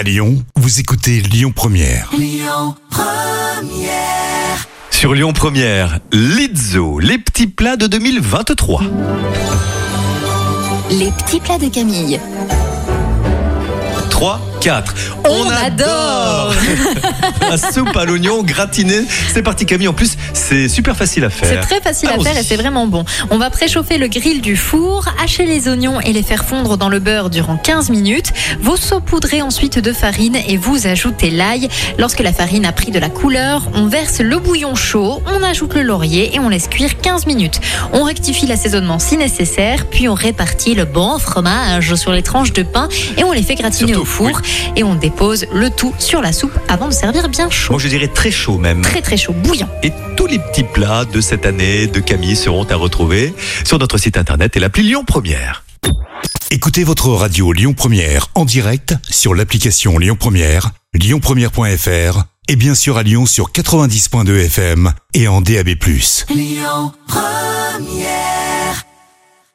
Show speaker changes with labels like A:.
A: À Lyon, vous écoutez Lyon Première.
B: Sur Lyon Première, Lizzo, les petits plats de 2023.
C: Les petits plats de Camille.
B: 3, 4.
C: On adore
B: La soupe à l'oignon gratinée. C'est parti Camille, en plus c'est super facile à
D: C'est
B: faire.
D: très facile à faire et c'est vraiment bon. On va préchauffer le grill du four, hacher les oignons et les faire fondre dans le beurre durant 15 minutes. Vous saupoudrez ensuite de farine et vous ajoutez l'ail. Lorsque la farine a pris de la couleur, on verse le bouillon chaud, on ajoute le laurier et on laisse cuire 15 minutes. On rectifie l'assaisonnement si nécessaire, puis on répartit le bon fromage sur les tranches de pain et on les fait gratiner
B: Surtout,
D: au four et on dépose le tout sur la soupe avant de servir bien chaud.
B: Moi je dirais très chaud même.
D: Très très chaud, bouillant.
B: Et tous les petits plats de cette année de Camille seront à retrouver sur notre site internet et l'appli Lyon Première.
A: Écoutez votre radio Lyon Première en direct sur l'application Lyon Première, lyonpremière.fr et bien sûr à Lyon sur 90.2 FM et en DAB+.